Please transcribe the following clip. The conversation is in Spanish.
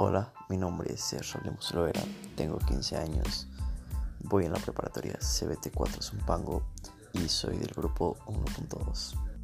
Hola, mi nombre es Sergio Lemos Loera, tengo 15 años, voy en la preparatoria CBT4 Zumpango y soy del grupo 1.2.